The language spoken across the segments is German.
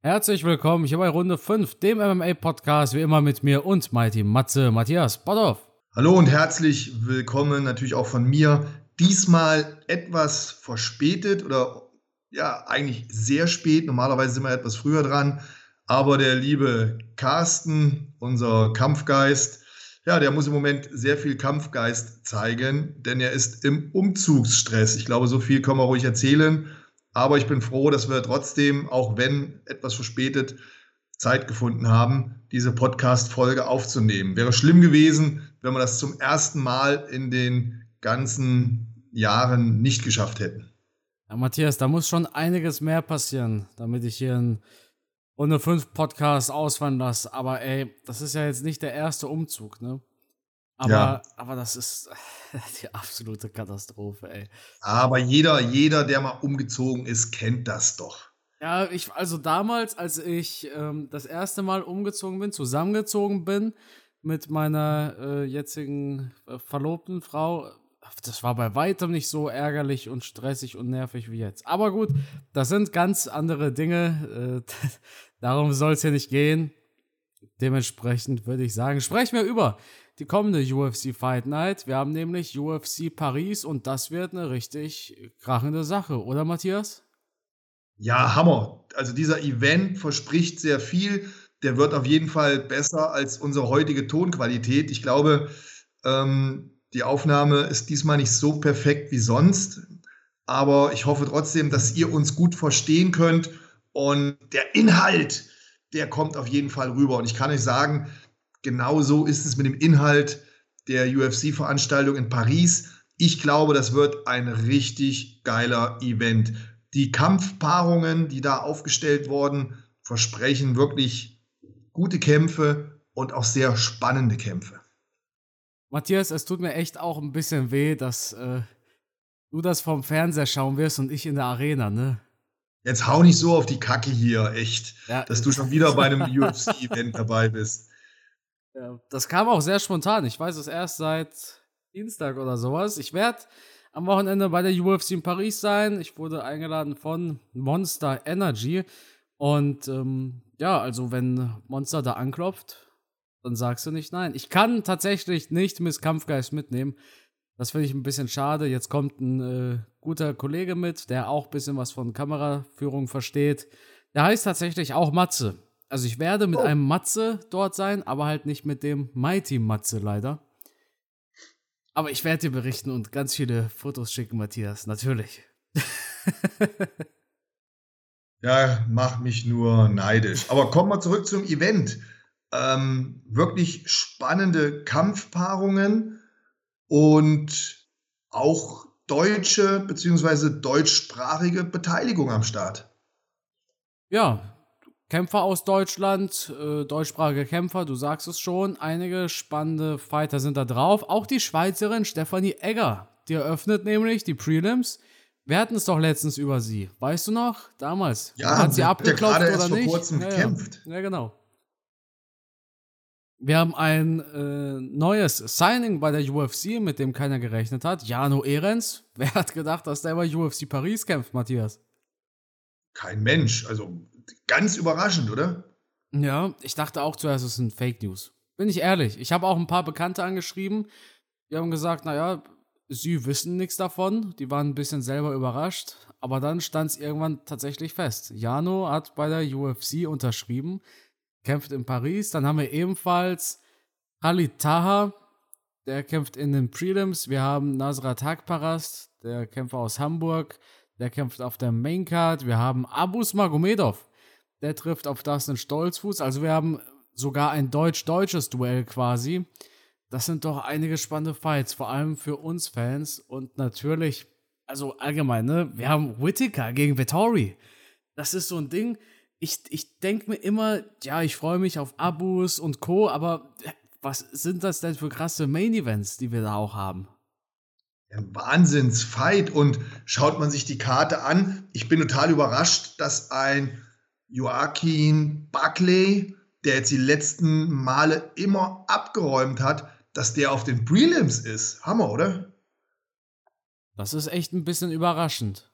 Herzlich willkommen hier bei Runde 5, dem MMA-Podcast, wie immer mit mir und Mighty Matze Matthias Botthoff. Hallo und herzlich willkommen natürlich auch von mir. Diesmal etwas verspätet oder ja, eigentlich sehr spät. Normalerweise sind wir etwas früher dran. Aber der liebe Carsten, unser Kampfgeist, ja, der muss im Moment sehr viel Kampfgeist zeigen, denn er ist im Umzugsstress. Ich glaube, so viel können wir ruhig erzählen. Aber ich bin froh, dass wir trotzdem, auch wenn etwas verspätet, Zeit gefunden haben, diese Podcast-Folge aufzunehmen. Wäre schlimm gewesen, wenn wir das zum ersten Mal in den ganzen Jahren nicht geschafft hätten. Ja, Matthias, da muss schon einiges mehr passieren, damit ich hier einen Runde 5 Podcast ausfallen lasse. Aber ey, das ist ja jetzt nicht der erste Umzug, ne? Aber, ja. aber das ist die absolute Katastrophe, ey. Aber jeder, jeder, der mal umgezogen ist, kennt das doch. Ja, ich, also damals, als ich ähm, das erste Mal umgezogen bin, zusammengezogen bin mit meiner äh, jetzigen äh, verlobten Frau, das war bei weitem nicht so ärgerlich und stressig und nervig wie jetzt. Aber gut, das sind ganz andere Dinge. Äh, darum soll es ja nicht gehen. Dementsprechend würde ich sagen, sprechen wir über die kommende UFC Fight Night. Wir haben nämlich UFC Paris und das wird eine richtig krachende Sache, oder Matthias? Ja, Hammer. Also dieser Event verspricht sehr viel. Der wird auf jeden Fall besser als unsere heutige Tonqualität. Ich glaube, ähm, die Aufnahme ist diesmal nicht so perfekt wie sonst. Aber ich hoffe trotzdem, dass ihr uns gut verstehen könnt. Und der Inhalt, der kommt auf jeden Fall rüber. Und ich kann euch sagen, genau so ist es mit dem Inhalt der UFC-Veranstaltung in Paris. Ich glaube, das wird ein richtig geiler Event die Kampfpaarungen, die da aufgestellt wurden, versprechen wirklich gute Kämpfe und auch sehr spannende Kämpfe. Matthias, es tut mir echt auch ein bisschen weh, dass äh, du das vom Fernseher schauen wirst und ich in der Arena, ne? Jetzt hau nicht so auf die Kacke hier, echt, ja, dass du schon wieder bei einem UFC-Event dabei bist. Ja, das kam auch sehr spontan. Ich weiß es erst seit Dienstag oder sowas. Ich werde am Wochenende bei der UFC in Paris sein. Ich wurde eingeladen von Monster Energy. Und ähm, ja, also wenn Monster da anklopft, dann sagst du nicht nein. Ich kann tatsächlich nicht Miss Kampfgeist mitnehmen. Das finde ich ein bisschen schade. Jetzt kommt ein äh, guter Kollege mit, der auch ein bisschen was von Kameraführung versteht. Der heißt tatsächlich auch Matze. Also ich werde mit oh. einem Matze dort sein, aber halt nicht mit dem Mighty Matze leider. Aber ich werde dir berichten und ganz viele Fotos schicken, Matthias, natürlich. ja, mach mich nur neidisch. Aber kommen wir zurück zum Event. Ähm, wirklich spannende Kampfpaarungen und auch deutsche bzw. deutschsprachige Beteiligung am Start. Ja, Kämpfer aus Deutschland, äh, deutschsprachige Kämpfer, du sagst es schon, einige spannende Fighter sind da drauf. Auch die Schweizerin Stefanie Egger, die eröffnet nämlich die Prelims. Wir hatten es doch letztens über sie. Weißt du noch? Damals. Ja, hat sie abgeklopft oder erst nicht? vor kurzem ja, gekämpft. Ja. ja, genau. Wir haben ein äh, neues Signing bei der UFC, mit dem keiner gerechnet hat. Jano Ehrens. Wer hat gedacht, dass der bei UFC Paris kämpft, Matthias? Kein Mensch. Also ganz überraschend, oder? Ja, ich dachte auch zuerst, es sind Fake News. Bin ich ehrlich. Ich habe auch ein paar Bekannte angeschrieben. Die haben gesagt, naja, sie wissen nichts davon. Die waren ein bisschen selber überrascht. Aber dann stand es irgendwann tatsächlich fest. Jano hat bei der UFC unterschrieben, kämpft in Paris. Dann haben wir ebenfalls Khalid Taha, der kämpft in den Prelims. Wir haben Nasrat Hakparast, der Kämpfer aus Hamburg, der kämpft auf der Maincard. Wir haben Abus Magomedov, der trifft auf Dustin Stolzfuß. Also wir haben sogar ein deutsch-deutsches Duell quasi. Das sind doch einige spannende Fights, vor allem für uns Fans. Und natürlich, also allgemein, ne? Wir haben Whittaker gegen Vittori. Das ist so ein Ding. Ich, ich denke mir immer, ja, ich freue mich auf Abus und Co., aber was sind das denn für krasse Main-Events, die wir da auch haben? Wahnsinnsfight. Und schaut man sich die Karte an, ich bin total überrascht, dass ein Joaquin Buckley, der jetzt die letzten Male immer abgeräumt hat, dass der auf den Prelims ist. Hammer, oder? Das ist echt ein bisschen überraschend.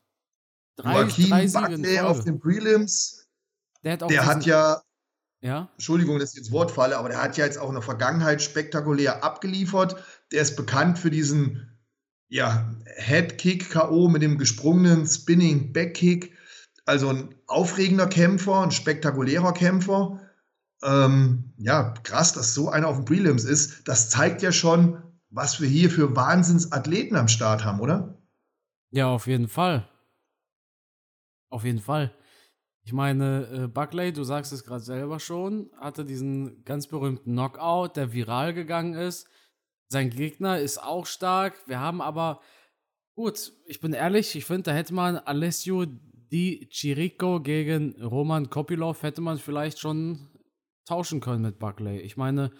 Drei, Joaquin drei Buckley auf den Prelims. Der hat, der hat ja, ja, Entschuldigung, dass ich ins Wort falle, aber der hat ja jetzt auch in der Vergangenheit spektakulär abgeliefert. Der ist bekannt für diesen ja, Headkick K.O. mit dem gesprungenen Spinning Backkick. Also ein aufregender Kämpfer, ein spektakulärer Kämpfer. Ähm, ja, krass, dass so einer auf dem Prelims ist. Das zeigt ja schon, was wir hier für Wahnsinnsathleten am Start haben, oder? Ja, auf jeden Fall. Auf jeden Fall. Ich meine, äh, Buckley, du sagst es gerade selber schon, hatte diesen ganz berühmten Knockout, der viral gegangen ist. Sein Gegner ist auch stark. Wir haben aber, gut, ich bin ehrlich, ich finde, da hätte man Alessio Di Chirico gegen Roman Kopilov, hätte man vielleicht schon tauschen können mit Buckley. Ich meine,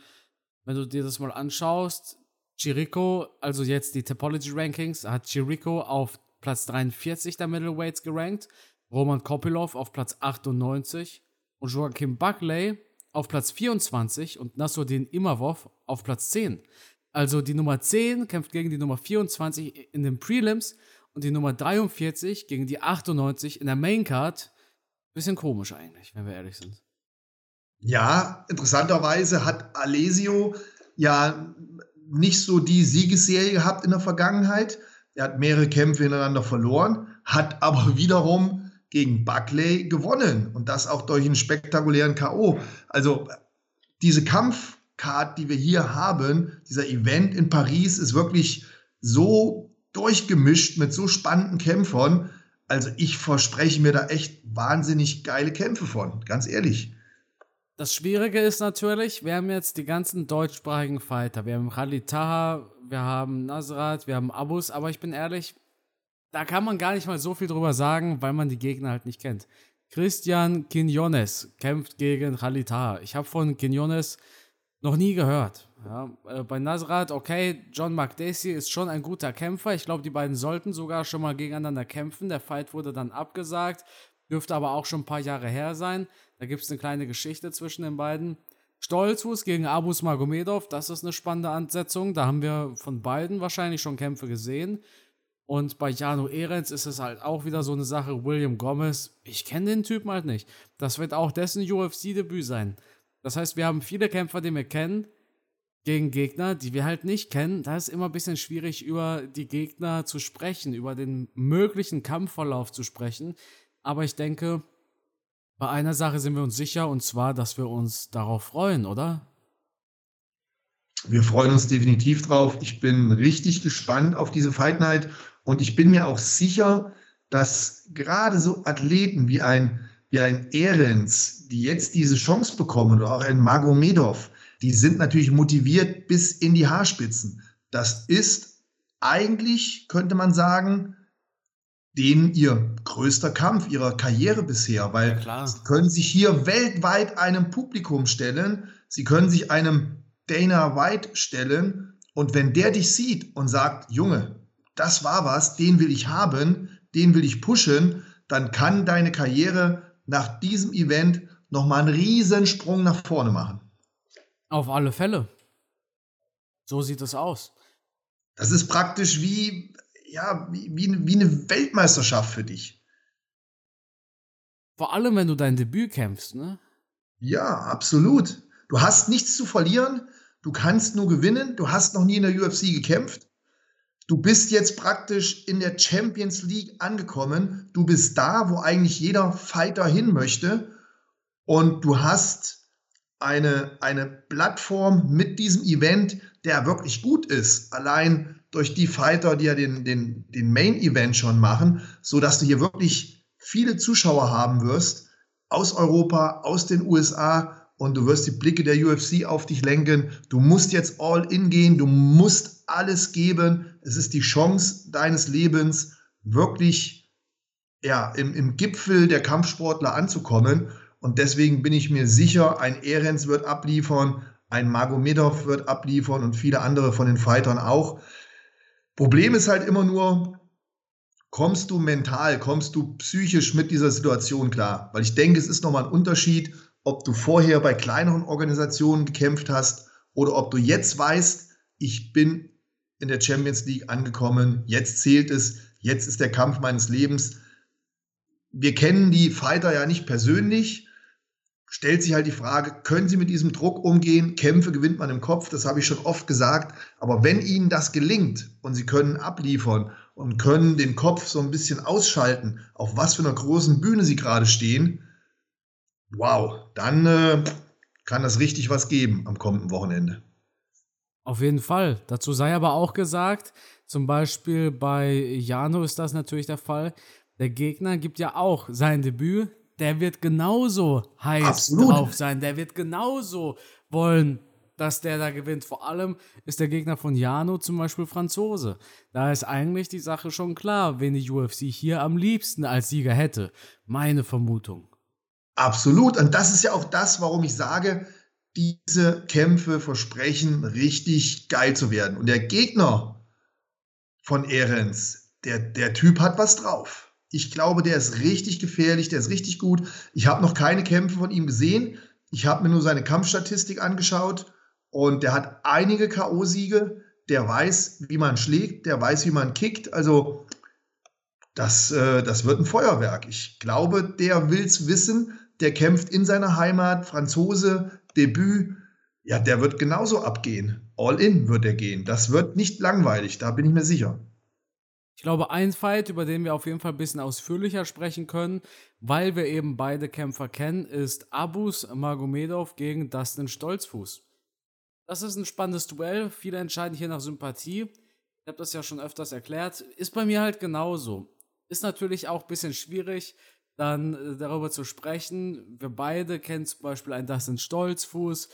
wenn du dir das mal anschaust, Chirico, also jetzt die Topology Rankings, hat Chirico auf Platz 43 der Middleweights gerankt, Roman Kopilov auf Platz 98 und Joachim Buckley auf Platz 24 und Nasruddin Imavov auf Platz 10. Also die Nummer 10 kämpft gegen die Nummer 24 in den Prelims und die Nummer 43 gegen die 98 in der Maincard. Bisschen komisch eigentlich, wenn wir ehrlich sind. Ja, interessanterweise hat Alesio ja nicht so die Siegesserie gehabt in der Vergangenheit. Er hat mehrere Kämpfe hintereinander verloren, hat aber wiederum gegen Buckley gewonnen und das auch durch einen spektakulären K.O. Also diese Kampf Card, die wir hier haben, dieser Event in Paris, ist wirklich so durchgemischt mit so spannenden Kämpfern. Also ich verspreche mir da echt wahnsinnig geile Kämpfe von, ganz ehrlich. Das Schwierige ist natürlich, wir haben jetzt die ganzen deutschsprachigen Fighter. Wir haben Khalid Taha, wir haben Nasrat, wir haben Abus, aber ich bin ehrlich, da kann man gar nicht mal so viel drüber sagen, weil man die Gegner halt nicht kennt. Christian Quinones kämpft gegen Khalid Taha. Ich habe von Quinones noch nie gehört. Ja, äh, bei Nasrat, okay, John McDacy ist schon ein guter Kämpfer. Ich glaube, die beiden sollten sogar schon mal gegeneinander kämpfen. Der Fight wurde dann abgesagt, dürfte aber auch schon ein paar Jahre her sein. Da gibt es eine kleine Geschichte zwischen den beiden. Stolzfuß gegen Abus Magomedov, das ist eine spannende Ansetzung. Da haben wir von beiden wahrscheinlich schon Kämpfe gesehen. Und bei Jano Ehrens ist es halt auch wieder so eine Sache. William Gomez, ich kenne den Typen halt nicht. Das wird auch dessen UFC-Debüt sein. Das heißt, wir haben viele Kämpfer, die wir kennen, gegen Gegner, die wir halt nicht kennen. Da ist immer ein bisschen schwierig, über die Gegner zu sprechen, über den möglichen Kampfverlauf zu sprechen. Aber ich denke, bei einer Sache sind wir uns sicher, und zwar, dass wir uns darauf freuen, oder? Wir freuen uns definitiv drauf. Ich bin richtig gespannt auf diese Fight Night und ich bin mir auch sicher, dass gerade so Athleten wie ein wie ein Ehrens, die jetzt diese Chance bekommen, oder auch ein Magomedov, die sind natürlich motiviert bis in die Haarspitzen. Das ist eigentlich, könnte man sagen, denen ihr größter Kampf ihrer Karriere bisher, weil ja, sie können sich hier weltweit einem Publikum stellen, sie können sich einem Dana White stellen und wenn der dich sieht und sagt, Junge, das war was, den will ich haben, den will ich pushen, dann kann deine Karriere nach diesem Event nochmal einen Riesensprung nach vorne machen. Auf alle Fälle. So sieht es aus. Das ist praktisch wie, ja, wie, wie, wie eine Weltmeisterschaft für dich. Vor allem, wenn du dein Debüt kämpfst, ne? Ja, absolut. Du hast nichts zu verlieren, du kannst nur gewinnen, du hast noch nie in der UFC gekämpft. Du bist jetzt praktisch in der Champions League angekommen. Du bist da, wo eigentlich jeder Fighter hin möchte. Und du hast eine, eine Plattform mit diesem Event, der wirklich gut ist. Allein durch die Fighter, die ja den, den, den Main Event schon machen, sodass du hier wirklich viele Zuschauer haben wirst aus Europa, aus den USA und du wirst die Blicke der UFC auf dich lenken. Du musst jetzt all in gehen, du musst alles geben. Es ist die Chance deines Lebens, wirklich ja, im, im Gipfel der Kampfsportler anzukommen. Und deswegen bin ich mir sicher, ein Ehrens wird abliefern, ein Magomedov wird abliefern und viele andere von den Fightern auch. Problem ist halt immer nur, kommst du mental, kommst du psychisch mit dieser Situation klar? Weil ich denke, es ist nochmal ein Unterschied, ob du vorher bei kleineren Organisationen gekämpft hast oder ob du jetzt weißt, ich bin in der Champions League angekommen, jetzt zählt es, jetzt ist der Kampf meines Lebens. Wir kennen die Fighter ja nicht persönlich, stellt sich halt die Frage, können Sie mit diesem Druck umgehen? Kämpfe gewinnt man im Kopf, das habe ich schon oft gesagt. Aber wenn Ihnen das gelingt und Sie können abliefern und können den Kopf so ein bisschen ausschalten, auf was für einer großen Bühne Sie gerade stehen, wow, dann äh, kann das richtig was geben am kommenden Wochenende. Auf jeden Fall. Dazu sei aber auch gesagt, zum Beispiel bei Jano ist das natürlich der Fall. Der Gegner gibt ja auch sein Debüt. Der wird genauso heiß Absolut. drauf sein. Der wird genauso wollen, dass der da gewinnt. Vor allem ist der Gegner von Jano zum Beispiel Franzose. Da ist eigentlich die Sache schon klar, wen die UFC hier am liebsten als Sieger hätte. Meine Vermutung. Absolut. Und das ist ja auch das, warum ich sage, diese Kämpfe versprechen richtig geil zu werden. Und der Gegner von Ehrens, der, der Typ hat was drauf. Ich glaube, der ist richtig gefährlich, der ist richtig gut. Ich habe noch keine Kämpfe von ihm gesehen. Ich habe mir nur seine Kampfstatistik angeschaut und der hat einige K.O.-Siege. Der weiß, wie man schlägt, der weiß, wie man kickt. Also, das, äh, das wird ein Feuerwerk. Ich glaube, der will es wissen der kämpft in seiner Heimat, Franzose, Debüt. Ja, der wird genauso abgehen. All in wird er gehen. Das wird nicht langweilig, da bin ich mir sicher. Ich glaube, ein Fight, über den wir auf jeden Fall ein bisschen ausführlicher sprechen können, weil wir eben beide Kämpfer kennen, ist Abus Magomedov gegen Dustin Stolzfuß. Das ist ein spannendes Duell. Viele entscheiden hier nach Sympathie. Ich habe das ja schon öfters erklärt. Ist bei mir halt genauso. Ist natürlich auch ein bisschen schwierig, dann äh, darüber zu sprechen. Wir beide kennen zum Beispiel einen Dustin Stolzfuß.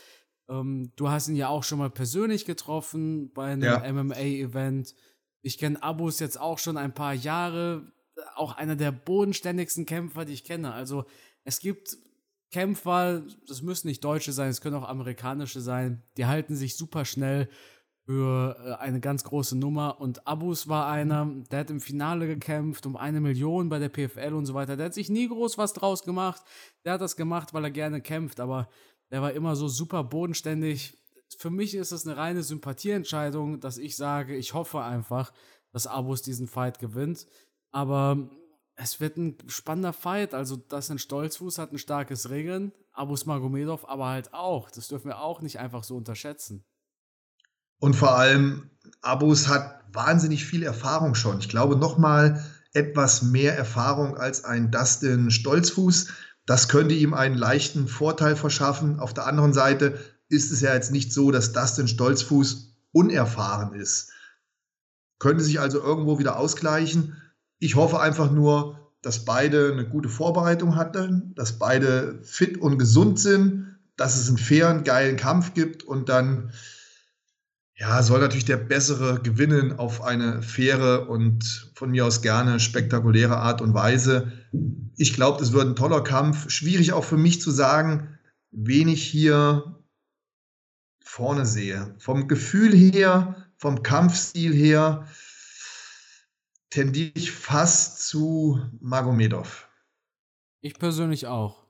Ähm, du hast ihn ja auch schon mal persönlich getroffen bei einem ja. MMA-Event. Ich kenne Abus jetzt auch schon ein paar Jahre. Auch einer der bodenständigsten Kämpfer, die ich kenne. Also es gibt Kämpfer, das müssen nicht Deutsche sein, es können auch amerikanische sein, die halten sich super schnell für äh, eine ganz große Nummer. Und Abus war einer, der hat im Finale gekämpft um eine Million bei der PFL und so weiter. Der hat sich nie groß was draus gemacht. Der hat das gemacht, weil er gerne kämpft, aber der war immer so super bodenständig. Für mich ist es eine reine Sympathieentscheidung, dass ich sage, ich hoffe einfach, dass Abus diesen Fight gewinnt. Aber es wird ein spannender Fight. Also, das ein Stolzfuß hat ein starkes Regeln. Abus Magomedov aber halt auch. Das dürfen wir auch nicht einfach so unterschätzen. Und vor allem, Abus hat wahnsinnig viel Erfahrung schon. Ich glaube, noch mal etwas mehr Erfahrung als ein Dustin Stolzfuß. Das könnte ihm einen leichten Vorteil verschaffen. Auf der anderen Seite ist es ja jetzt nicht so, dass Dustin Stolzfuß unerfahren ist. Könnte sich also irgendwo wieder ausgleichen. Ich hoffe einfach nur, dass beide eine gute Vorbereitung hatten, dass beide fit und gesund sind, dass es einen fairen, geilen Kampf gibt und dann ja, soll natürlich der Bessere gewinnen auf eine faire und von mir aus gerne spektakuläre Art und Weise. Ich glaube, das wird ein toller Kampf. Schwierig auch für mich zu sagen, wen ich hier vorne sehe. Vom Gefühl her, vom Kampfstil her, tendiere ich fast zu Magomedov. Ich persönlich auch.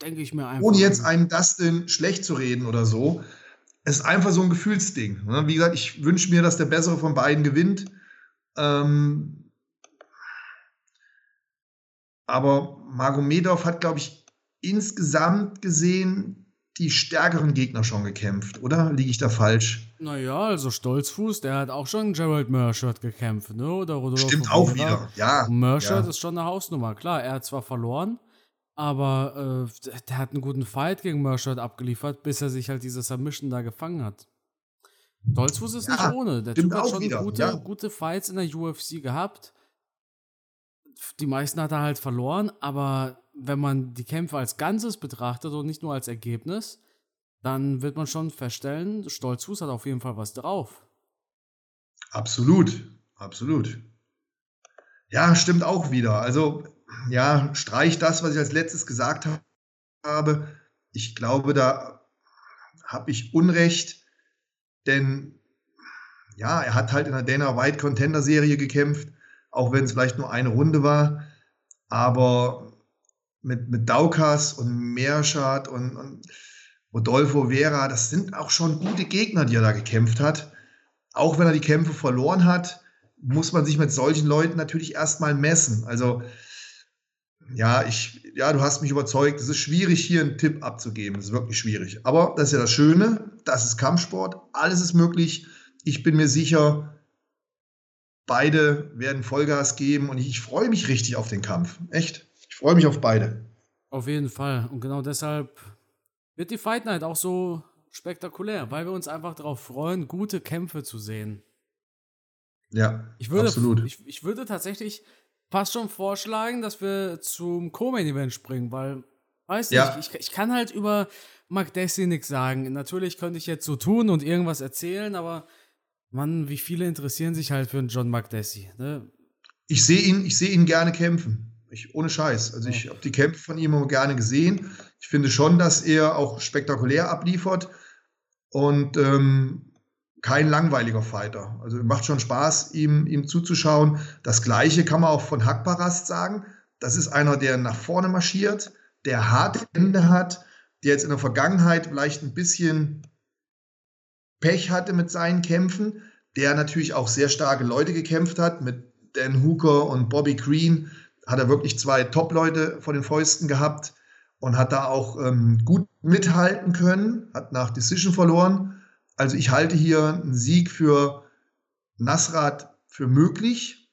Denke ich mir einfach. Ohne jetzt einen Dustin schlecht zu reden oder so es ist einfach so ein Gefühlsding. Ne? Wie gesagt, ich wünsche mir, dass der Bessere von beiden gewinnt. Ähm, aber Magomedov hat, glaube ich, insgesamt gesehen die stärkeren Gegner schon gekämpft, oder? Liege ich da falsch? Naja, also Stolzfuß, der hat auch schon Gerald Merschert gekämpft, ne? Oder Rodolfo Stimmt auch wieder, ja. Merschert ja. ist schon eine Hausnummer. Klar, er hat zwar verloren, aber äh, der hat einen guten Fight gegen Mershot abgeliefert, bis er sich halt diese Submission da gefangen hat. Dolzfuß ist ja, nicht ohne. Der Typ hat schon gute, ja. gute Fights in der UFC gehabt. Die meisten hat er halt verloren, aber wenn man die Kämpfe als Ganzes betrachtet und nicht nur als Ergebnis, dann wird man schon feststellen, Stolzfuß hat auf jeden Fall was drauf. Absolut, absolut. Ja, stimmt auch wieder. Also ja, streich das, was ich als letztes gesagt habe. Ich glaube, da habe ich Unrecht, denn ja, er hat halt in der Dana White Contender Serie gekämpft, auch wenn es vielleicht nur eine Runde war. Aber mit, mit Daukas und Meerschat und, und Rodolfo Vera, das sind auch schon gute Gegner, die er da gekämpft hat. Auch wenn er die Kämpfe verloren hat, muss man sich mit solchen Leuten natürlich erstmal messen. Also ja, ich, ja, du hast mich überzeugt. Es ist schwierig, hier einen Tipp abzugeben. Es ist wirklich schwierig. Aber das ist ja das Schöne. Das ist Kampfsport. Alles ist möglich. Ich bin mir sicher, beide werden Vollgas geben und ich, ich freue mich richtig auf den Kampf. Echt. Ich freue mich auf beide. Auf jeden Fall. Und genau deshalb wird die Fight Night auch so spektakulär, weil wir uns einfach darauf freuen, gute Kämpfe zu sehen. Ja, ich würde, absolut. Ich, ich würde tatsächlich fast schon vorschlagen, dass wir zum Co-Main-Event springen, weil, weiß ja. nicht, ich, ich kann halt über Mark Desi nichts sagen. Natürlich könnte ich jetzt so tun und irgendwas erzählen, aber Mann, wie viele interessieren sich halt für einen John Magdessi, ne? Ich sehe ihn, ich sehe ihn gerne kämpfen. Ich, ohne Scheiß. Also ich habe die Kämpfe von ihm immer gerne gesehen. Ich finde schon, dass er auch spektakulär abliefert und ähm, kein langweiliger Fighter. Also macht schon Spaß, ihm, ihm zuzuschauen. Das Gleiche kann man auch von Hakparast sagen. Das ist einer, der nach vorne marschiert, der harte Hände hat, der jetzt in der Vergangenheit vielleicht ein bisschen Pech hatte mit seinen Kämpfen, der natürlich auch sehr starke Leute gekämpft hat, mit Dan Hooker und Bobby Green, hat er wirklich zwei Top-Leute vor den Fäusten gehabt und hat da auch ähm, gut mithalten können, hat nach Decision verloren. Also ich halte hier einen Sieg für Nasrat für möglich,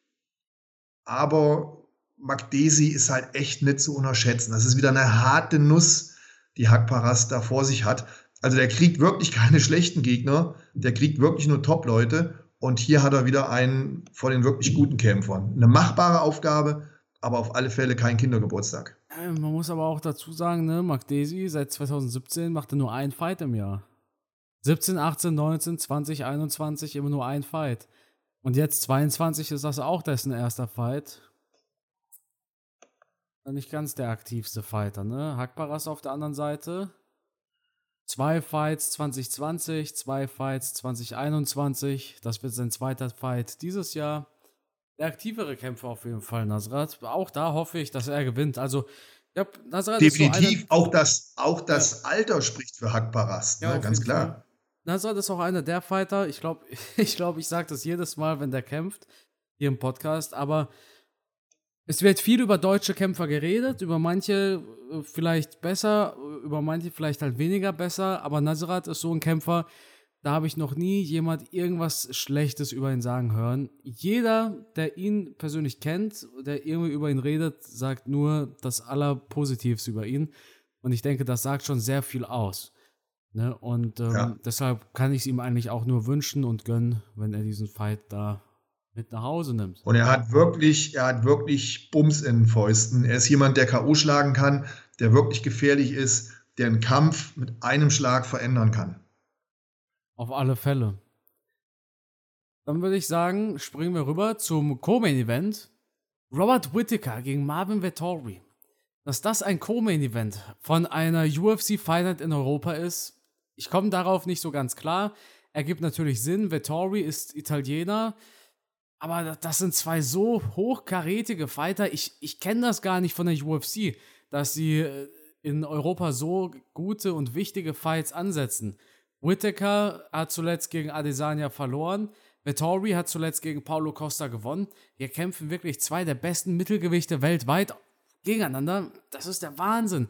aber Magdesi ist halt echt nicht zu unterschätzen. Das ist wieder eine harte Nuss, die Hakparas da vor sich hat. Also der kriegt wirklich keine schlechten Gegner, der kriegt wirklich nur Top-Leute. Und hier hat er wieder einen von den wirklich guten Kämpfern. Eine machbare Aufgabe, aber auf alle Fälle kein Kindergeburtstag. Man muss aber auch dazu sagen, ne, Mark Desi seit 2017 macht er nur einen Fight im Jahr. 17, 18, 19, 20, 21 immer nur ein Fight. Und jetzt 22 ist das auch dessen erster Fight. Nicht ganz der aktivste Fighter, ne? Hakparas auf der anderen Seite Zwei Fights 2020, zwei Fights 2021. Das wird sein zweiter Fight dieses Jahr. Der aktivere Kämpfer auf jeden Fall, Nasrat. Auch da hoffe ich, dass er gewinnt. Also, ja, Nasrat Definitiv, so auch, das, auch das ja. Alter spricht für Hakparast, ja, ne? ganz klar. Nasrat ist auch einer der Fighter. Ich glaube, ich, glaub, ich sage das jedes Mal, wenn der kämpft, hier im Podcast. Aber es wird viel über deutsche Kämpfer geredet, über manche äh, vielleicht besser, über manche vielleicht halt weniger besser, aber Nasrat ist so ein Kämpfer, da habe ich noch nie jemand irgendwas Schlechtes über ihn sagen hören. Jeder, der ihn persönlich kennt, der irgendwie über ihn redet, sagt nur das Allerpositivste über ihn. Und ich denke, das sagt schon sehr viel aus. Ne? Und ähm, ja. deshalb kann ich es ihm eigentlich auch nur wünschen und gönnen, wenn er diesen Fight da mit nach Hause nimmt. Und er hat wirklich, er hat wirklich Bums in den Fäusten. Er ist jemand, der K.O. schlagen kann, der wirklich gefährlich ist, der einen Kampf mit einem Schlag verändern kann. Auf alle Fälle. Dann würde ich sagen, springen wir rüber zum Co-Main-Event. Robert Whittaker gegen Marvin Vettori. Dass das ein Co-Main-Event von einer UFC Fight in Europa ist, ich komme darauf nicht so ganz klar. Ergibt natürlich Sinn. Vettori ist Italiener, aber das sind zwei so hochkarätige Fighter. Ich, ich kenne das gar nicht von der UFC, dass sie äh, in Europa so gute und wichtige Fights ansetzen. Whittaker hat zuletzt gegen Adesanya verloren. Vettori hat zuletzt gegen Paulo Costa gewonnen. Hier kämpfen wirklich zwei der besten Mittelgewichte weltweit gegeneinander. Das ist der Wahnsinn.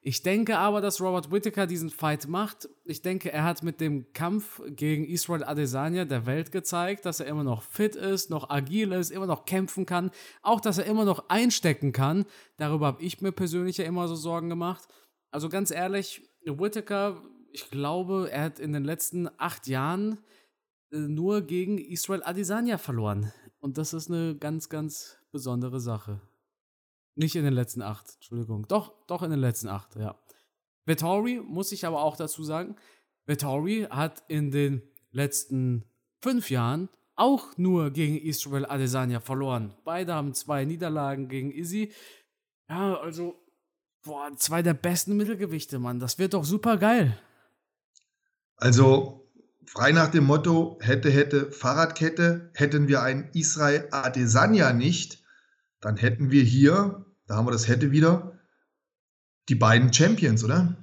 Ich denke aber, dass Robert Whittaker diesen Fight macht. Ich denke, er hat mit dem Kampf gegen Israel Adesanya der Welt gezeigt, dass er immer noch fit ist, noch agil ist, immer noch kämpfen kann, auch dass er immer noch einstecken kann. Darüber habe ich mir persönlich ja immer so Sorgen gemacht. Also ganz ehrlich, Whittaker, ich glaube, er hat in den letzten acht Jahren äh, nur gegen Israel Adesanya verloren. Und das ist eine ganz, ganz besondere Sache. Nicht in den letzten acht, Entschuldigung. Doch, doch in den letzten acht, ja. Vettori, muss ich aber auch dazu sagen, Vettori hat in den letzten fünf Jahren auch nur gegen Israel Adesanya verloren. Beide haben zwei Niederlagen gegen Izzy. Ja, also, boah, zwei der besten Mittelgewichte, Mann. Das wird doch super geil. Also, frei nach dem Motto, hätte, hätte, Fahrradkette, hätten wir einen Israel Adesanya nicht, dann hätten wir hier da haben wir das hätte wieder. Die beiden Champions, oder?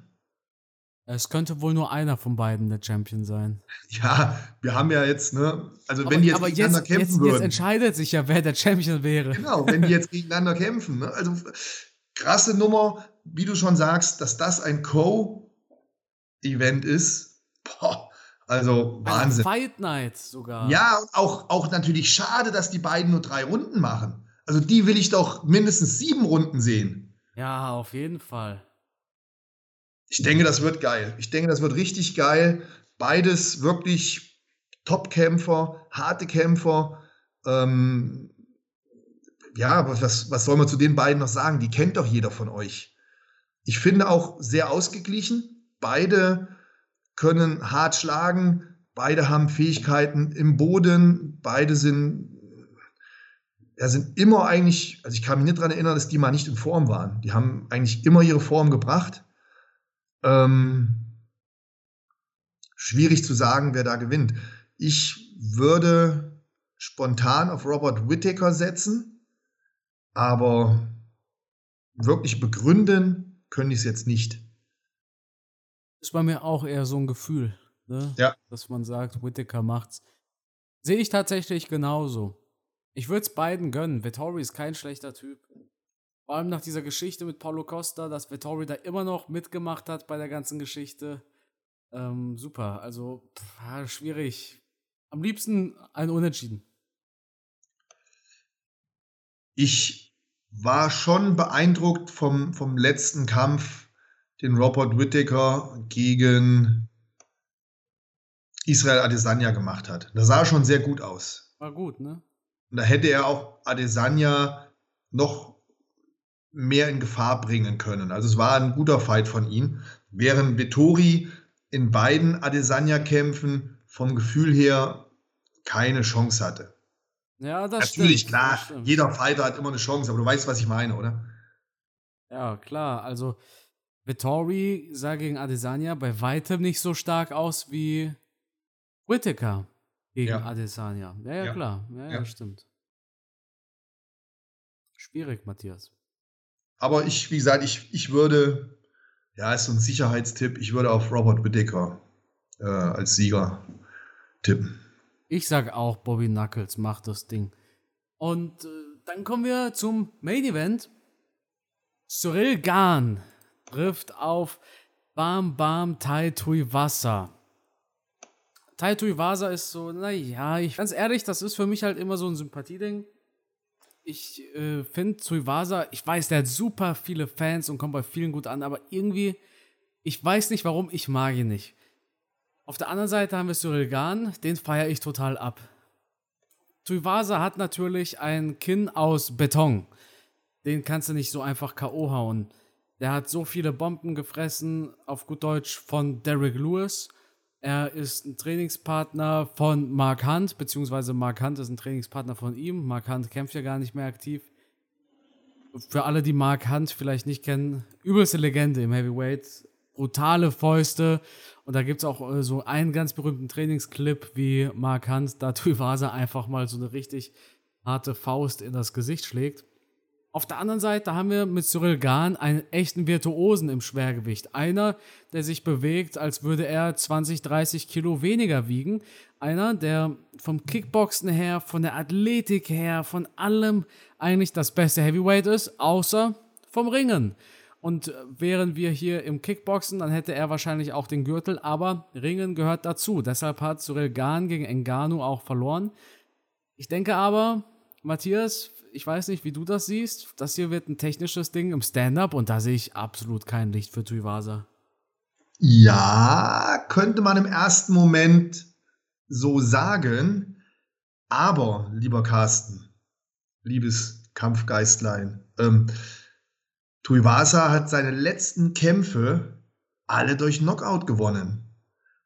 Es könnte wohl nur einer von beiden der Champion sein. Ja, wir haben ja jetzt, ne, also aber, wenn die jetzt gegeneinander jetzt, kämpfen jetzt, würden. Jetzt entscheidet sich ja, wer der Champion wäre. Genau, wenn die jetzt gegeneinander kämpfen. Ne? Also krasse Nummer, wie du schon sagst, dass das ein Co-Event ist. Boah, also Wahnsinn. Fight Night sogar. Ja, und auch, auch natürlich schade, dass die beiden nur drei Runden machen. Also die will ich doch mindestens sieben Runden sehen. Ja, auf jeden Fall. Ich denke, das wird geil. Ich denke, das wird richtig geil. Beides wirklich Top-Kämpfer, harte Kämpfer. Ähm, ja, was, was soll man zu den beiden noch sagen? Die kennt doch jeder von euch. Ich finde auch sehr ausgeglichen. Beide können hart schlagen. Beide haben Fähigkeiten im Boden. Beide sind, ja, sind immer eigentlich, also ich kann mich nicht daran erinnern, dass die mal nicht in Form waren. Die haben eigentlich immer ihre Form gebracht. Ähm, schwierig zu sagen, wer da gewinnt. Ich würde spontan auf Robert Whittaker setzen, aber wirklich begründen können die es jetzt nicht. Ist bei mir auch eher so ein Gefühl, ne? Ja. dass man sagt, Whittaker macht's. Sehe ich tatsächlich genauso. Ich würde es beiden gönnen. Vettori ist kein schlechter Typ. Vor allem nach dieser Geschichte mit Paulo Costa, dass Vettori da immer noch mitgemacht hat bei der ganzen Geschichte. Ähm, super. Also, pff, schwierig. Am liebsten ein Unentschieden. Ich war schon beeindruckt vom, vom letzten Kampf, den Robert Whittaker gegen Israel Adesanya gemacht hat. Das sah schon sehr gut aus. War gut, ne? Und da hätte er auch Adesanya noch mehr in Gefahr bringen können. Also es war ein guter Fight von ihm. Während Vettori in beiden Adesanya-Kämpfen vom Gefühl her keine Chance hatte. Ja, das Natürlich, stimmt, klar, das jeder Fighter hat immer eine Chance, aber du weißt, was ich meine, oder? Ja, klar. Also, Vittori sah gegen Adesanya bei weitem nicht so stark aus wie Whittaker gegen Ja. Adesanya. Ja, ja, Ja. klar. Ja, ja, stimmt. Schwierig, Matthias. Aber ich, wie gesagt, ich, ich würde, ja, ist so ein Sicherheitstipp, ich würde auf Robert Whittaker äh, als Sieger tippen. Ich sag auch, Bobby Knuckles macht das Ding. Und äh, dann kommen wir zum Main Event. Cyril Gahn trifft auf Bam Bam Tai Tuivasa. Tai Tuivasa ist so, naja, ich ganz ehrlich, das ist für mich halt immer so ein Sympathieding. Ich äh, finde Tuivasa, ich weiß, der hat super viele Fans und kommt bei vielen gut an, aber irgendwie, ich weiß nicht warum, ich mag ihn nicht. Auf der anderen Seite haben wir Cyril Gahn, den feiere ich total ab. Tuivasa hat natürlich ein Kinn aus Beton. Den kannst du nicht so einfach K.O. hauen. Der hat so viele Bomben gefressen, auf gut Deutsch, von Derek Lewis. Er ist ein Trainingspartner von Mark Hunt, beziehungsweise Mark Hunt ist ein Trainingspartner von ihm. Mark Hunt kämpft ja gar nicht mehr aktiv. Für alle, die Mark Hunt vielleicht nicht kennen, übelste Legende im Heavyweight. Brutale Fäuste. Und da gibt es auch äh, so einen ganz berühmten Trainingsclip, wie Mark Hunt da Tuivasa einfach mal so eine richtig harte Faust in das Gesicht schlägt. Auf der anderen Seite haben wir mit Cyril Gahn einen echten Virtuosen im Schwergewicht. Einer, der sich bewegt, als würde er 20, 30 Kilo weniger wiegen. Einer, der vom Kickboxen her, von der Athletik her, von allem eigentlich das beste Heavyweight ist, außer vom Ringen. Und wären wir hier im Kickboxen, dann hätte er wahrscheinlich auch den Gürtel, aber Ringen gehört dazu. Deshalb hat Cyril Gahn gegen Engano auch verloren. Ich denke aber, Matthias, ich weiß nicht, wie du das siehst. Das hier wird ein technisches Ding im Stand-up und da sehe ich absolut kein Licht für Tuivasa. Ja, könnte man im ersten Moment so sagen. Aber, lieber Carsten, liebes Kampfgeistlein, ähm, Tuivasa hat seine letzten Kämpfe alle durch Knockout gewonnen.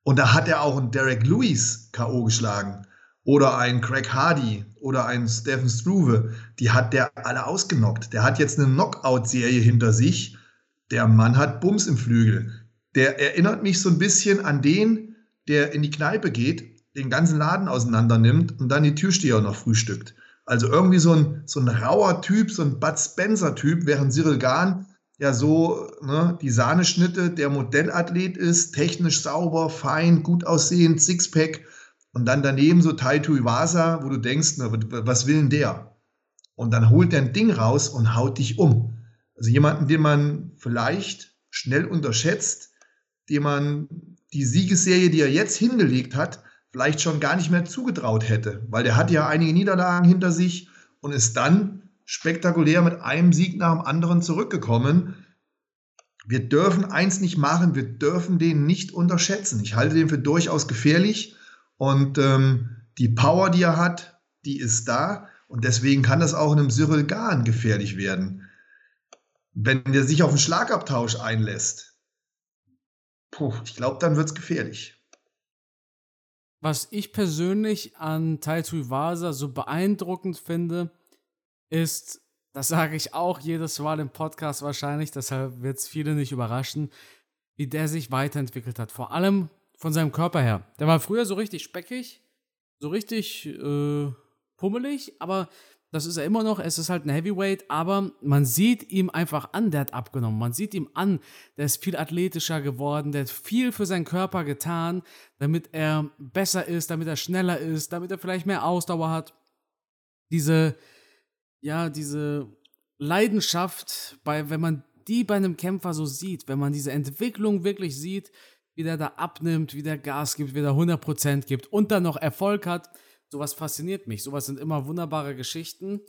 Und da hat er auch einen Derek Lewis K.O. geschlagen. Oder einen Craig Hardy oder einen Stephen Struve. Die hat der alle ausgenockt. Der hat jetzt eine Knockout-Serie hinter sich. Der Mann hat Bums im Flügel. Der erinnert mich so ein bisschen an den, der in die Kneipe geht, den ganzen Laden auseinander nimmt und dann die Türsteher noch frühstückt. Also irgendwie so ein, so ein rauer Typ, so ein Bud Spencer-Typ, während Cyril Gahn ja so ne, die Sahneschnitte der Modellathlet ist, technisch sauber, fein, gut aussehend, Sixpack und dann daneben so Tai Tuivasa, wo du denkst, na, was will denn der? Und dann holt er ein Ding raus und haut dich um. Also jemanden, den man vielleicht schnell unterschätzt, dem man die Siegesserie, die er jetzt hingelegt hat, vielleicht schon gar nicht mehr zugetraut hätte, weil der hat ja einige Niederlagen hinter sich und ist dann spektakulär mit einem Sieg nach dem anderen zurückgekommen. Wir dürfen eins nicht machen, wir dürfen den nicht unterschätzen. Ich halte den für durchaus gefährlich und ähm, die Power, die er hat, die ist da und deswegen kann das auch in einem Cyril Gahn gefährlich werden. Wenn der sich auf einen Schlagabtausch einlässt, puh, ich glaube, dann wird es gefährlich. Was ich persönlich an Taito Iwasa so beeindruckend finde, ist, das sage ich auch jedes Mal im Podcast wahrscheinlich, deshalb wird es viele nicht überraschen, wie der sich weiterentwickelt hat. Vor allem von seinem Körper her. Der war früher so richtig speckig, so richtig äh, pummelig, aber das ist er immer noch. Es ist halt ein Heavyweight, aber man sieht ihm einfach an, der hat abgenommen. Man sieht ihm an, der ist viel athletischer geworden, der hat viel für seinen Körper getan, damit er besser ist, damit er schneller ist, damit er vielleicht mehr Ausdauer hat. Diese, ja, diese Leidenschaft, bei, wenn man die bei einem Kämpfer so sieht, wenn man diese Entwicklung wirklich sieht, wie der da abnimmt, wie der Gas gibt, wie der 100% gibt und dann noch Erfolg hat, sowas fasziniert mich. Sowas sind immer wunderbare Geschichten.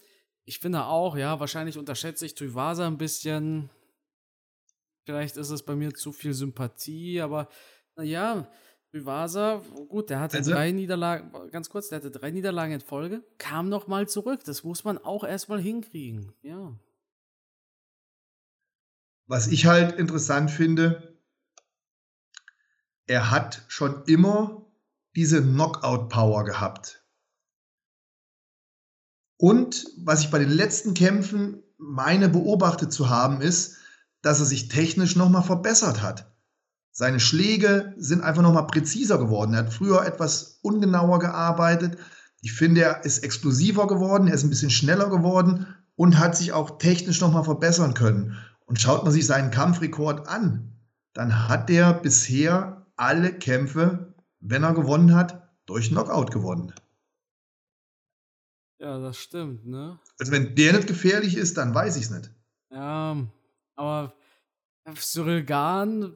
Ich finde auch, ja, wahrscheinlich unterschätze ich Tuivasa ein bisschen. Vielleicht ist es bei mir zu viel Sympathie, aber naja, Tuivasa, gut, der hatte also, drei Niederlagen, ganz kurz, der hatte drei Niederlagen in Folge, kam nochmal zurück. Das muss man auch erstmal hinkriegen, ja. Was ich halt interessant finde, er hat schon immer diese Knockout-Power gehabt. Und was ich bei den letzten Kämpfen meine beobachtet zu haben, ist, dass er sich technisch nochmal verbessert hat. Seine Schläge sind einfach nochmal präziser geworden. Er hat früher etwas ungenauer gearbeitet. Ich finde, er ist explosiver geworden, er ist ein bisschen schneller geworden und hat sich auch technisch nochmal verbessern können. Und schaut man sich seinen Kampfrekord an, dann hat er bisher alle Kämpfe, wenn er gewonnen hat, durch Knockout gewonnen. Ja, das stimmt, ne? Also wenn der nicht gefährlich ist, dann weiß ich es nicht. Ja, aber Cyril Gahn,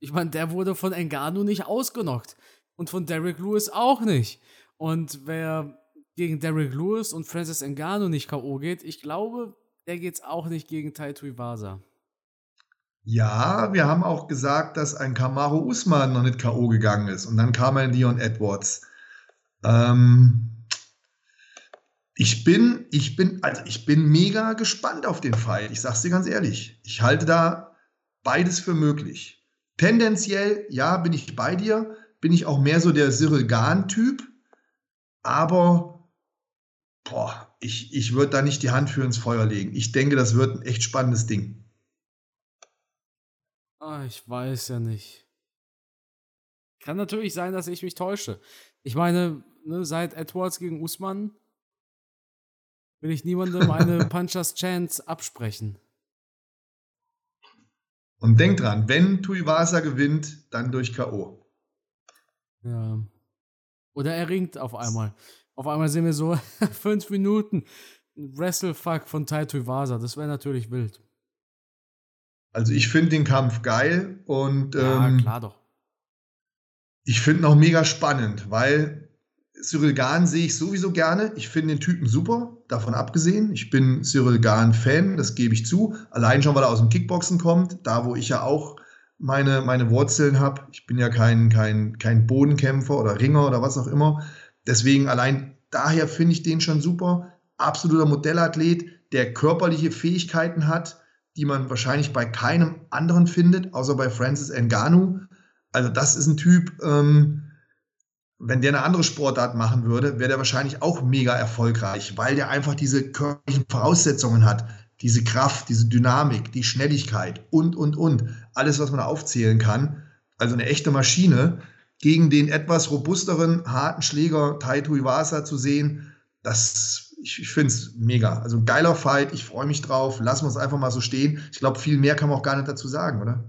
ich meine, der wurde von Engano nicht ausgenockt. Und von Derek Lewis auch nicht. Und wer gegen Derek Lewis und Francis Engano nicht K.O. geht, ich glaube, der geht's auch nicht gegen Taito Iwasa. Ja, wir haben auch gesagt, dass ein Kamaro Usman noch nicht K.O. gegangen ist. Und dann kam ein Leon Edwards. Ähm, ich bin, ich bin, also ich bin mega gespannt auf den Fight. Ich sag's dir ganz ehrlich. Ich halte da beides für möglich. Tendenziell, ja, bin ich bei dir. Bin ich auch mehr so der Cyril Gahn-Typ. Aber, boah, ich, ich würde da nicht die Hand für ins Feuer legen. Ich denke, das wird ein echt spannendes Ding. Ah, ich weiß ja nicht. Kann natürlich sein, dass ich mich täusche. Ich meine, ne, seit Edwards gegen Usman will ich niemandem eine Punchers Chance absprechen. Und denk dran, wenn Tuivasa gewinnt, dann durch K.O. Ja. Oder er ringt auf einmal. Auf einmal sehen wir so fünf Minuten Wrestlefuck von Tai Tuivasa. Das wäre natürlich wild. Also ich finde den Kampf geil und ja, ähm, klar doch. Ich finde ihn auch mega spannend, weil Cyril Gahn sehe ich sowieso gerne. Ich finde den Typen super, davon abgesehen. Ich bin Cyril Gahn-Fan, das gebe ich zu. Allein schon, weil er aus dem Kickboxen kommt, da wo ich ja auch meine, meine Wurzeln habe. Ich bin ja kein, kein, kein Bodenkämpfer oder Ringer oder was auch immer. Deswegen allein daher finde ich den schon super. Absoluter Modellathlet, der körperliche Fähigkeiten hat, die man wahrscheinlich bei keinem anderen findet, außer bei Francis Ngannou. Also das ist ein Typ, ähm, wenn der eine andere Sportart machen würde, wäre der wahrscheinlich auch mega erfolgreich, weil der einfach diese körperlichen Voraussetzungen hat. Diese Kraft, diese Dynamik, die Schnelligkeit und, und, und. Alles, was man aufzählen kann. Also eine echte Maschine. Gegen den etwas robusteren, harten Schläger Taito Iwasa zu sehen, das, ich, ich finde es mega. Also ein geiler Fight. Ich freue mich drauf. Lassen wir es einfach mal so stehen. Ich glaube, viel mehr kann man auch gar nicht dazu sagen, oder?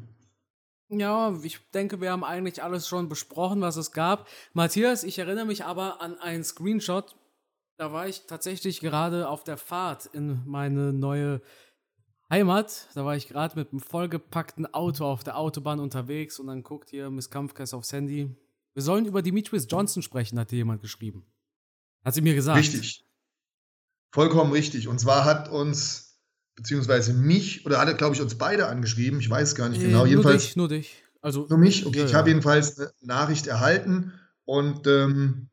Ja, ich denke, wir haben eigentlich alles schon besprochen, was es gab. Matthias, ich erinnere mich aber an einen Screenshot. Da war ich tatsächlich gerade auf der Fahrt in meine neue Heimat, da war ich gerade mit einem vollgepackten Auto auf der Autobahn unterwegs und dann guckt hier Miss Kampfgeist aufs Handy. Wir sollen über Demetrius Johnson sprechen, hat dir jemand geschrieben. Hat sie mir gesagt. Richtig. Vollkommen richtig. Und zwar hat uns, beziehungsweise mich, oder hat er, glaube ich, uns beide angeschrieben. Ich weiß gar nicht Äh, genau. nur jedenfalls. dich, nur dich. Also, Nur mich? Okay, Ja, ich ja. habe jedenfalls eine Nachricht erhalten und ähm,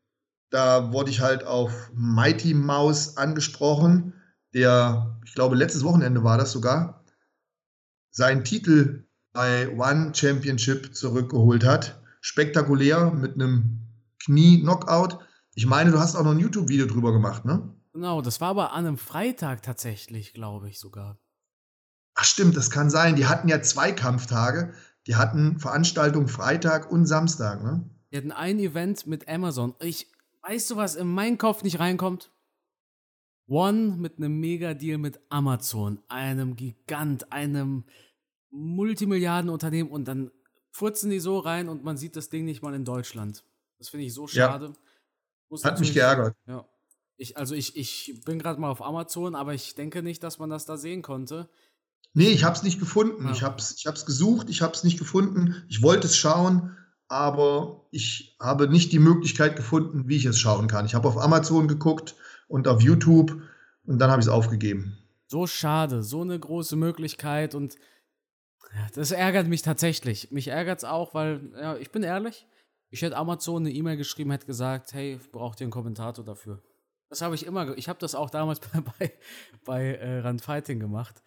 da wurde ich halt auf Mighty Mouse angesprochen, der, ich glaube, letztes Wochenende war das sogar, seinen Titel bei One Championship zurückgeholt hat. Spektakulär mit einem Knie-Knockout. Ich meine, du hast auch noch ein YouTube-Video drüber gemacht, ne? Genau, das war aber an einem Freitag tatsächlich, glaube ich sogar. Ach stimmt, das kann sein. Die hatten ja zwei Kampftage. Die hatten Veranstaltung Freitag und Samstag, ne? Wir hatten ein Event mit Amazon. Ich, weißt du, was in meinen Kopf nicht reinkommt? One mit einem Mega-Deal mit Amazon, einem Gigant, einem Multimilliardenunternehmen und dann furzen die so rein und man sieht das Ding nicht mal in Deutschland. Das finde ich so Ja. schade. Muss Hat mich geärgert. Ja. Ich, also ich, ich bin gerade mal auf Amazon, aber ich denke nicht, dass man das da sehen konnte. Nee, ich habe es nicht gefunden. Ja. Ich habe es ich hab's gesucht, ich habe es nicht gefunden. Ich wollte es schauen, aber ich habe nicht die Möglichkeit gefunden, wie ich es schauen kann. Ich habe auf Amazon geguckt und auf YouTube und dann habe ich es aufgegeben. So schade, so eine große Möglichkeit und das ärgert mich tatsächlich. Mich ärgert es auch, weil, ja, ich bin ehrlich, ich hätte Amazon eine E-Mail geschrieben, hätte gesagt, hey, braucht ihr einen Kommentator dafür? Das habe ich immer, ich habe das auch damals bei, bei, bei äh, Rand Fighting gemacht.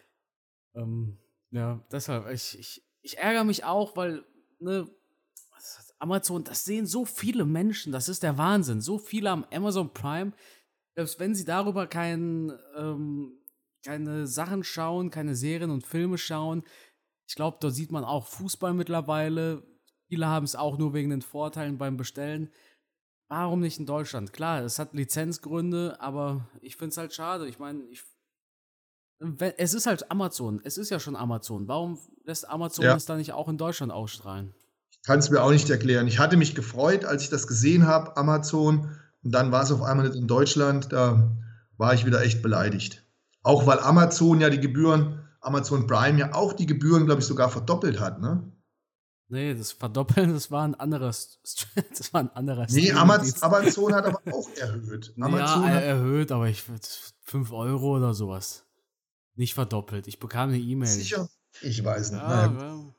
Ähm, ja, deshalb, ich, ich, ich ärgere mich auch, weil, ne? Amazon, das sehen so viele Menschen, das ist der Wahnsinn. So viele am Amazon Prime, selbst wenn sie darüber kein, ähm, keine Sachen schauen, keine Serien und Filme schauen. Ich glaube, dort sieht man auch Fußball mittlerweile. Viele haben es auch nur wegen den Vorteilen beim Bestellen. Warum nicht in Deutschland? Klar, es hat Lizenzgründe, aber ich finde es halt schade. Ich meine, ich, es ist halt Amazon. Es ist ja schon Amazon. Warum lässt Amazon Ja. es dann nicht auch in Deutschland ausstrahlen? Ich kann es mir auch nicht erklären. Ich hatte mich gefreut, als ich das gesehen habe, Amazon, und dann war es auf einmal nicht in Deutschland. Da war ich wieder echt beleidigt. Auch weil Amazon ja die Gebühren, Amazon Prime ja auch die Gebühren, glaube ich, sogar verdoppelt hat, ne? Nee, das Verdoppeln, das war ein anderes, das war ein anderer Nee. Amaz Amazon hat aber auch erhöht. Amazon ja, er erhöht, aber ich 5 Euro oder sowas. Nicht verdoppelt. Ich bekam eine E-Mail. sicher? Ich weiß nicht. Ja, Naja. ja.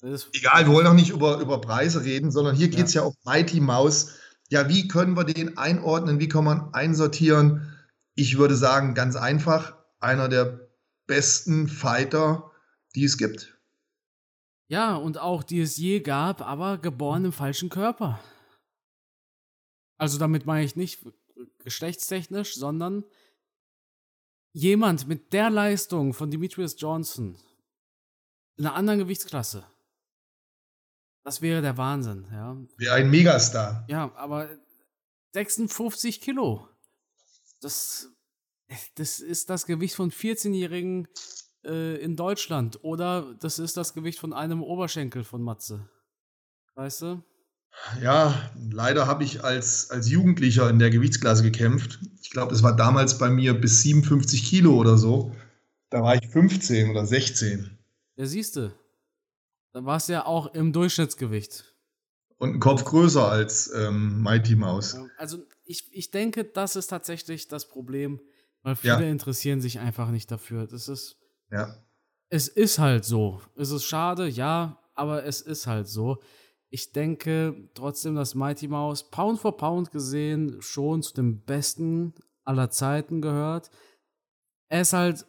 Das ist, Egal, wir wollen auch nicht über, über Preise reden, sondern hier geht es ja. um Mighty Mouse. Ja, wie können wir den einordnen? Wie kann man einsortieren? Ich würde sagen, ganz einfach, einer der besten Fighter, die es gibt. Ja, und auch die es je gab, aber geboren im falschen Körper. Also damit meine ich nicht geschlechtstechnisch, sondern jemand mit der Leistung von Demetrius Johnson in einer anderen Gewichtsklasse. Das wäre der Wahnsinn, ja. Wie ein Megastar. Ja, aber 56 Kilo. Das, das ist das Gewicht von 14-Jährigen äh, in Deutschland. Oder das ist das Gewicht von einem Oberschenkel von Matze. Weißt du? Ja, leider habe ich als, als Jugendlicher in der Gewichtsklasse gekämpft. Ich glaube, das war damals bei mir bis 57 Kilo oder so. Da war ich 15 oder 16. Ja, siehst du. Da warst du ja auch im Durchschnittsgewicht. Und ein Kopf größer als ähm, Mighty Mouse. Also ich, ich denke, das ist tatsächlich das Problem, weil viele Ja. interessieren sich einfach nicht dafür. Das ist, Ja. es ist halt so. Es ist schade, ja, aber es ist halt so. Ich denke trotzdem, dass Mighty Mouse Pound for Pound gesehen schon zu den besten aller Zeiten gehört. Er ist halt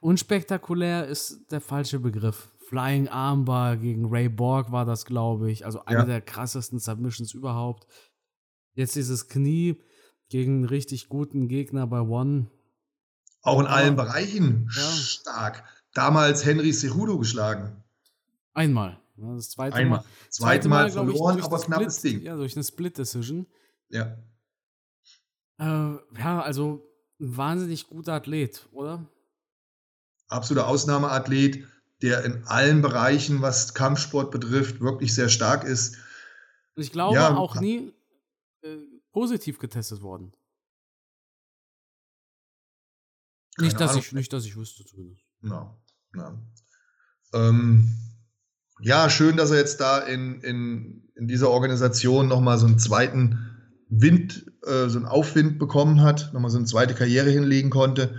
unspektakulär, ist der falsche Begriff. Flying Armbar gegen Ray Borg war das, glaube ich. Also eine Ja. der krassesten Submissions überhaupt. Jetzt dieses Knie gegen einen richtig guten Gegner bei One. Auch in allen Bereichen Ja. stark. Damals Henry Cejudo geschlagen. Einmal. Ja, Das zweite Einmal. Mal. Zweites Mal ich, verloren, durch aber knappes Split, Ding. Ja, durch eine Split-Decision. Ja. Äh, ja, also ein wahnsinnig guter Athlet, oder? Absoluter Ausnahmeathlet, der in allen Bereichen, was Kampfsport betrifft, wirklich sehr stark ist. Und ich glaube Ja, auch nie äh, positiv getestet worden. Nicht dass, Ahnung. ich, nicht, dass ich wüsste zumindest. Ja, ja. Ähm, ja, schön, dass er jetzt da in, in, in dieser Organisation nochmal so einen zweiten Wind, äh, so einen Aufwind bekommen hat, nochmal so eine zweite Karriere hinlegen konnte.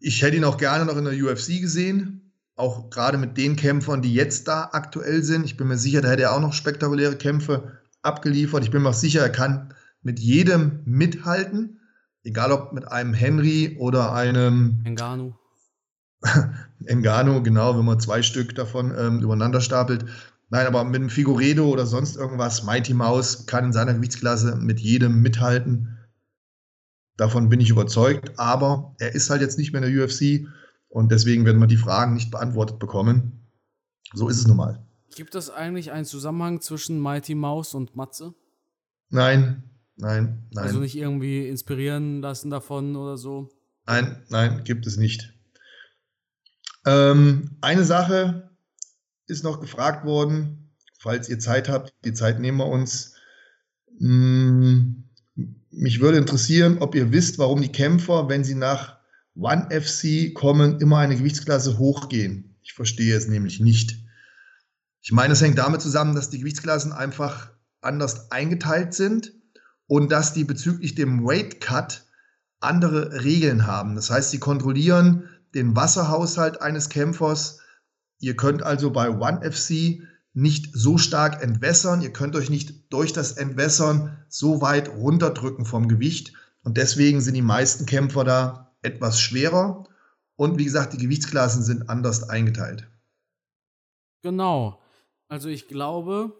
Ich hätte ihn auch gerne noch in der UFC gesehen, auch gerade mit den Kämpfern, die jetzt da aktuell sind. Ich bin mir sicher, da hätte er auch noch spektakuläre Kämpfe abgeliefert. Ich bin mir auch sicher, er kann mit jedem mithalten, egal ob mit einem Henry oder einem Engano. Engano, genau, wenn man zwei Stück davon ähm, übereinander stapelt. Nein, aber mit einem Figuredo oder sonst irgendwas, Mighty Mouse kann in seiner Gewichtsklasse mit jedem mithalten. Davon bin ich überzeugt, aber er ist halt jetzt nicht mehr in der UFC und deswegen werden wir die Fragen nicht beantwortet bekommen. So ist es nun mal. Gibt es eigentlich einen Zusammenhang zwischen Mighty Mouse und Matze? Nein, nein, nein. Also nicht irgendwie inspirieren lassen davon oder so? Nein, nein, gibt es nicht. Ähm, eine Sache ist noch gefragt worden, falls ihr Zeit habt, die Zeit nehmen wir uns. Hm, mich würde interessieren, ob ihr wisst, warum die Kämpfer, wenn sie nach One FC kommen, immer eine Gewichtsklasse hochgehen. Ich verstehe es nämlich nicht. Ich meine, es hängt damit zusammen, dass die Gewichtsklassen einfach anders eingeteilt sind und dass die bezüglich dem Weight Cut andere Regeln haben. Das heißt, sie kontrollieren den Wasserhaushalt eines Kämpfers. Ihr könnt also bei One FC nicht so stark entwässern. Ihr könnt euch nicht durch das Entwässern so weit runterdrücken vom Gewicht. Und deswegen sind die meisten Kämpfer da etwas schwerer. Und wie gesagt, die Gewichtsklassen sind anders eingeteilt. Genau. Also ich glaube,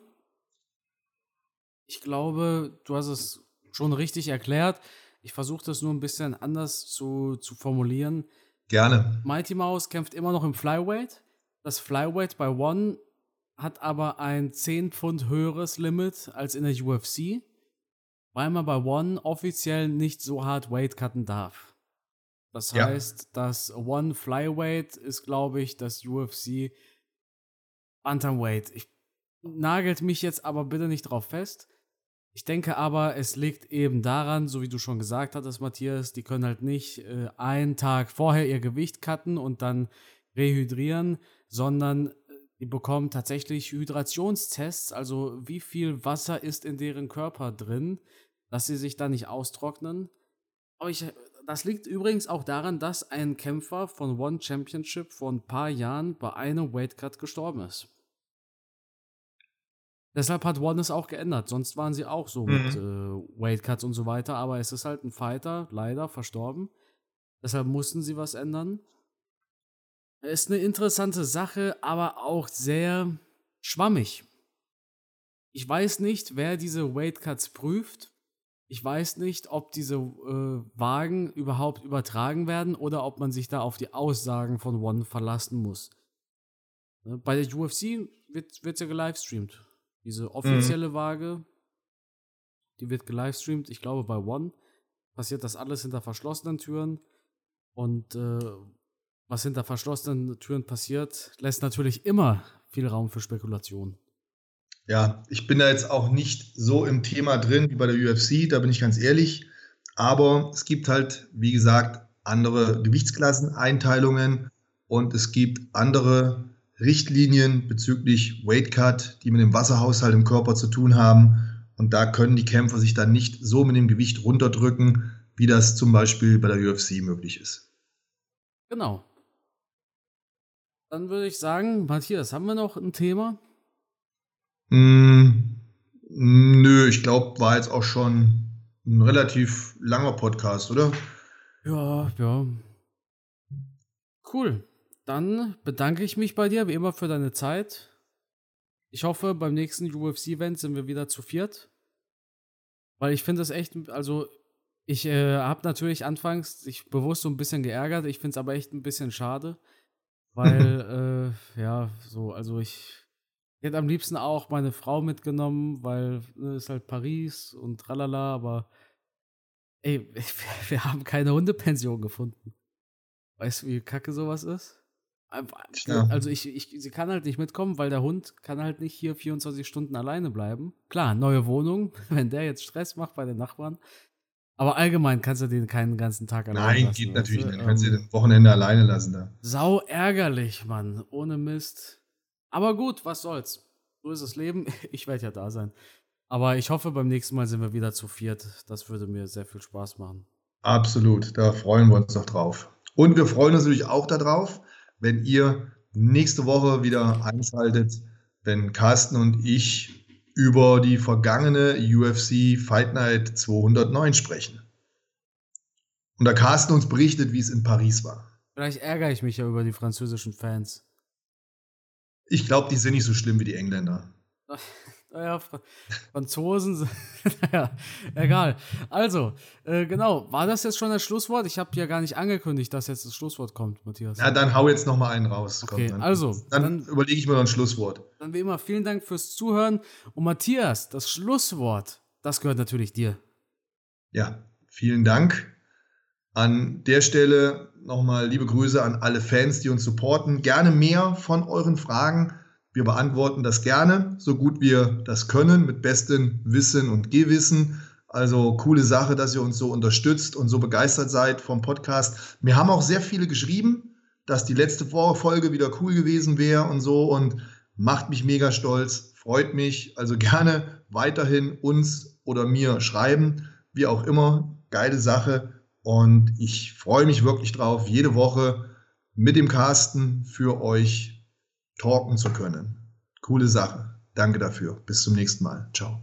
ich glaube, du hast es schon richtig erklärt. Ich versuche das nur ein bisschen anders zu, zu formulieren. Gerne. Mighty Mouse kämpft immer noch im Flyweight. Das Flyweight bei One hat aber ein 10 Pfund höheres Limit als in der UFC, weil man bei One offiziell nicht so hart Weight cutten darf. Das ja. heißt, das One Flyweight ist, glaube ich, das UFC Bantamweight. Ich nagelt mich jetzt aber bitte nicht drauf fest. Ich denke aber, es liegt eben daran, so wie du schon gesagt hattest, Matthias, die können halt nicht äh, einen Tag vorher ihr Gewicht cutten und dann rehydrieren, sondern äh, die bekommen tatsächlich Hydrationstests, also wie viel Wasser ist in deren Körper drin, dass sie sich da nicht austrocknen. Aber ich, das liegt übrigens auch daran, dass ein Kämpfer von One Championship vor ein paar Jahren bei einem Weightcut gestorben ist. Deshalb hat One es auch geändert. Sonst waren sie auch so mhm. mit äh, Weightcuts und so weiter. Aber es ist halt ein Fighter, leider verstorben. Deshalb mussten sie was ändern. Ist eine interessante Sache, aber auch sehr schwammig. Ich weiß nicht, wer diese Weightcuts prüft. Ich weiß nicht, ob diese äh, Wagen überhaupt übertragen werden oder ob man sich da auf die Aussagen von One verlassen muss. Ne, bei der UFC wird es ja gelivestreamt. Diese mhm. offizielle mhm. Waage, die wird gelivestreamt. Ich glaube, bei One passiert das alles hinter verschlossenen Türen. Und äh, was hinter verschlossenen Türen passiert, lässt natürlich immer viel Raum für Spekulation. Ja, ich bin da jetzt auch nicht so im Thema drin wie bei der UFC, da bin ich ganz ehrlich. Aber es gibt halt, wie gesagt, andere Gewichtsklasseneinteilungen und es gibt andere Richtlinien bezüglich Weight Cut, die mit dem Wasserhaushalt im Körper zu tun haben. Und da können die Kämpfer sich dann nicht so mit dem Gewicht runterdrücken, wie das zum Beispiel bei der UFC möglich ist. Genau. Dann würde ich sagen, Matthias, haben wir noch ein Thema? Mm, nö, ich glaube, war jetzt auch schon ein relativ langer Podcast, oder? Ja, ja. Cool. Dann bedanke ich mich bei dir, wie immer, für deine Zeit. Ich hoffe, beim nächsten UFC-Event sind wir wieder zu viert. Weil ich finde es echt, also ich äh, habe natürlich anfangs sich bewusst so ein bisschen geärgert. Ich finde es aber echt ein bisschen schade. Weil, äh, ja, so, also ich hätte am liebsten auch meine Frau mitgenommen, weil ne, ist halt Paris und tralala, aber ey, wir haben keine Hundepension gefunden. Weißt du, wie kacke sowas ist? Ja. Also ich, ich, sie kann halt nicht mitkommen, weil der Hund kann halt nicht hier 24 Stunden alleine bleiben. Klar, neue Wohnung, wenn der jetzt Stress macht bei den Nachbarn, Aber allgemein kannst du den keinen ganzen Tag alleine Nein, lassen, geht natürlich nicht. Du kannst ähm, den Wochenende alleine lassen da. Sau ärgerlich, Mann. Ohne Mist. Aber gut, was soll's. So ist das Leben. Ich werde ja da sein. Aber ich hoffe, beim nächsten Mal sind wir wieder zu viert. Das würde mir sehr viel Spaß machen. Absolut, da freuen wir uns noch drauf. Und wir freuen uns natürlich auch darauf, wenn ihr nächste Woche wieder einschaltet, wenn Carsten und ich über die vergangene UFC Fight Night 209 sprechen. Und da Carsten uns berichtet, wie es in Paris war. Vielleicht ärgere ich mich ja über die französischen Fans. Ich glaube, die sind nicht so schlimm wie die Engländer. Naja, Franzosen, naja, egal. Also, äh, genau, war das jetzt schon das Schlusswort? Ich habe ja gar nicht angekündigt, dass jetzt das Schlusswort kommt, Matthias. Ja, dann hau jetzt noch mal einen raus. Okay, Komm, dann, also. Dann, dann überlege ich mir noch ein Schlusswort. Dann wie immer, vielen Dank fürs Zuhören. Und Matthias, das Schlusswort, das gehört natürlich dir. Ja, vielen Dank. An der Stelle nochmal liebe Grüße an alle Fans, die uns supporten. Gerne mehr von euren Fragen wir beantworten das gerne, so gut wir das können, mit bestem Wissen und Gewissen. Also coole Sache, dass ihr uns so unterstützt und so begeistert seid vom Podcast. Mir haben auch sehr viele geschrieben, dass die letzte Folge wieder cool gewesen wäre und so und macht mich mega stolz, freut mich. Also gerne weiterhin uns oder mir schreiben, wie auch immer. Geile Sache und ich freue mich wirklich drauf, jede Woche mit dem Carsten für euch talken zu können. Coole Sache. Danke dafür. Bis zum nächsten Mal. Ciao.